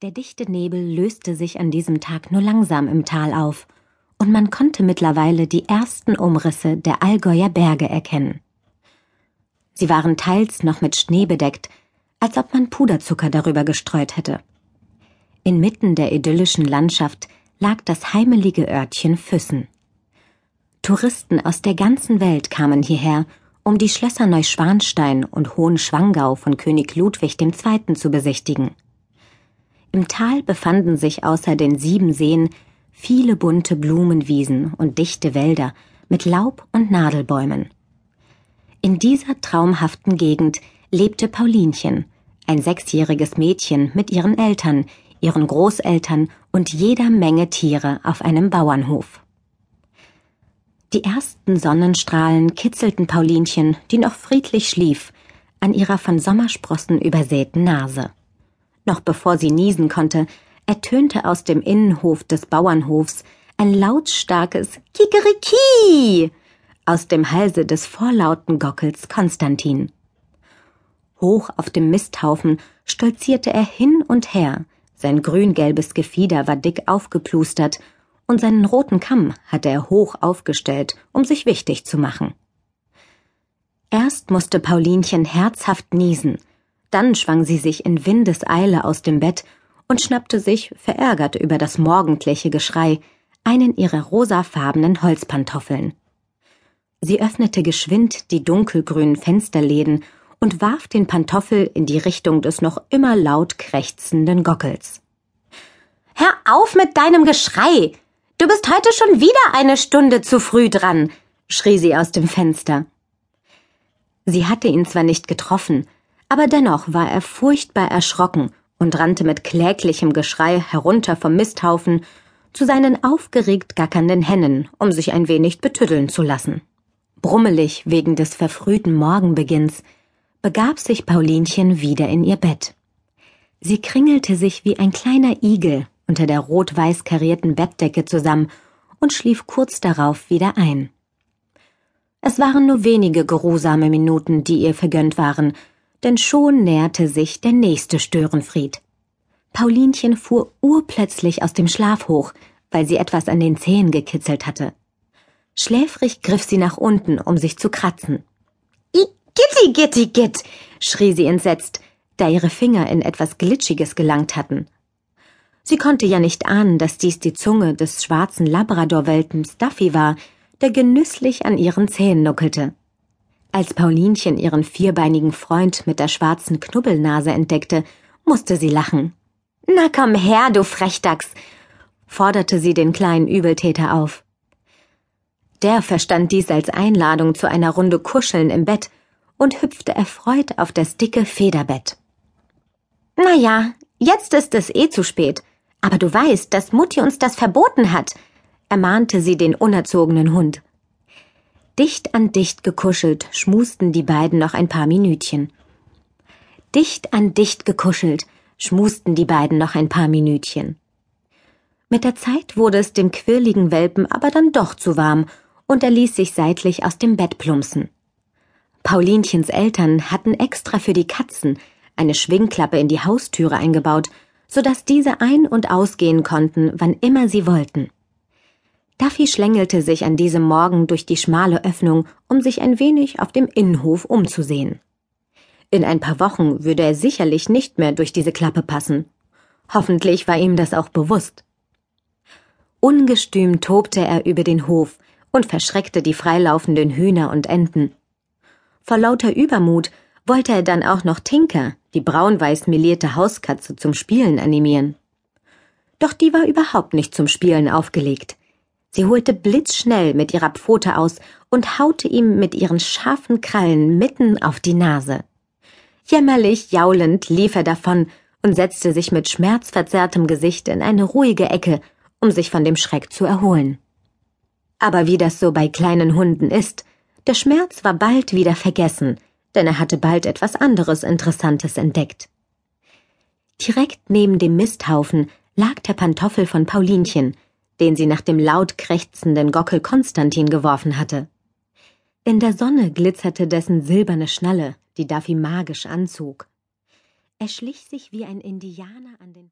Der dichte Nebel löste sich an diesem Tag nur langsam im Tal auf, und man konnte mittlerweile die ersten Umrisse der Allgäuer Berge erkennen. Sie waren teils noch mit Schnee bedeckt, als ob man Puderzucker darüber gestreut hätte. Inmitten der idyllischen Landschaft lag das heimelige Örtchen Füssen. Touristen aus der ganzen Welt kamen hierher, um die Schlösser Neuschwanstein und Hohenschwangau von König Ludwig II. zu besichtigen. Im Tal befanden sich außer den sieben Seen viele bunte Blumenwiesen und dichte Wälder mit Laub und Nadelbäumen. In dieser traumhaften Gegend lebte Paulinchen, ein sechsjähriges Mädchen mit ihren Eltern, ihren Großeltern und jeder Menge Tiere auf einem Bauernhof. Die ersten Sonnenstrahlen kitzelten Paulinchen, die noch friedlich schlief, an ihrer von Sommersprossen übersäten Nase. Noch bevor sie niesen konnte, ertönte aus dem Innenhof des Bauernhofs ein lautstarkes Kikeriki aus dem Halse des vorlauten Gockels Konstantin. Hoch auf dem Misthaufen stolzierte er hin und her, sein grüngelbes Gefieder war dick aufgeplustert, und seinen roten Kamm hatte er hoch aufgestellt, um sich wichtig zu machen. Erst musste Paulinchen herzhaft niesen, dann schwang sie sich in Windeseile aus dem Bett und schnappte sich, verärgert über das morgendliche Geschrei, einen ihrer rosafarbenen Holzpantoffeln. Sie öffnete geschwind die dunkelgrünen Fensterläden und warf den Pantoffel in die Richtung des noch immer laut krächzenden Gockels. Hör auf mit deinem Geschrei! Du bist heute schon wieder eine Stunde zu früh dran, schrie sie aus dem Fenster. Sie hatte ihn zwar nicht getroffen, aber dennoch war er furchtbar erschrocken und rannte mit kläglichem Geschrei herunter vom Misthaufen zu seinen aufgeregt gackernden Hennen, um sich ein wenig betüddeln zu lassen. Brummelig wegen des verfrühten Morgenbeginns begab sich Paulinchen wieder in ihr Bett. Sie kringelte sich wie ein kleiner Igel unter der rot-weiß karierten Bettdecke zusammen und schlief kurz darauf wieder ein. Es waren nur wenige geruhsame Minuten, die ihr vergönnt waren, denn schon näherte sich der nächste Störenfried. Paulinchen fuhr urplötzlich aus dem Schlaf hoch, weil sie etwas an den Zehen gekitzelt hatte. Schläfrig griff sie nach unten, um sich zu kratzen. I gitti, gitti, gitt, schrie sie entsetzt, da ihre Finger in etwas Glitschiges gelangt hatten. Sie konnte ja nicht ahnen, dass dies die Zunge des schwarzen Labradorwelpens Duffy war, der genüsslich an ihren Zähnen nuckelte. Als Paulinchen ihren vierbeinigen Freund mit der schwarzen Knubbelnase entdeckte, musste sie lachen. Na komm her, du Frechdachs, forderte sie den kleinen Übeltäter auf. Der verstand dies als Einladung zu einer Runde Kuscheln im Bett und hüpfte erfreut auf das dicke Federbett. Na ja, jetzt ist es eh zu spät. Aber du weißt, dass Mutti uns das verboten hat, ermahnte sie den unerzogenen Hund. Dicht an dicht gekuschelt schmusten die beiden noch ein paar Minütchen. Dicht an dicht gekuschelt schmusten die beiden noch ein paar Minütchen. Mit der Zeit wurde es dem quirligen Welpen aber dann doch zu warm, und er ließ sich seitlich aus dem Bett plumpsen. Paulinchens Eltern hatten extra für die Katzen eine Schwingklappe in die Haustüre eingebaut, so dass diese ein- und ausgehen konnten, wann immer sie wollten. Duffy schlängelte sich an diesem Morgen durch die schmale Öffnung, um sich ein wenig auf dem Innenhof umzusehen. In ein paar Wochen würde er sicherlich nicht mehr durch diese Klappe passen. Hoffentlich war ihm das auch bewusst. Ungestüm tobte er über den Hof und verschreckte die freilaufenden Hühner und Enten. Vor lauter Übermut wollte er dann auch noch Tinker, die braun-weiß melierte Hauskatze, zum Spielen animieren. Doch die war überhaupt nicht zum Spielen aufgelegt. Sie holte blitzschnell mit ihrer Pfote aus und haute ihm mit ihren scharfen Krallen mitten auf die Nase. Jämmerlich jaulend lief er davon und setzte sich mit schmerzverzerrtem Gesicht in eine ruhige Ecke, um sich von dem Schreck zu erholen. Aber wie das so bei kleinen Hunden ist, der Schmerz war bald wieder vergessen, denn er hatte bald etwas anderes Interessantes entdeckt. Direkt neben dem Misthaufen lag der Pantoffel von Paulinchen, den sie nach dem laut krächzenden Gockel Konstantin geworfen hatte. In der Sonne glitzerte dessen silberne Schnalle, die Duffy magisch anzog. Er schlich sich wie ein Indianer an den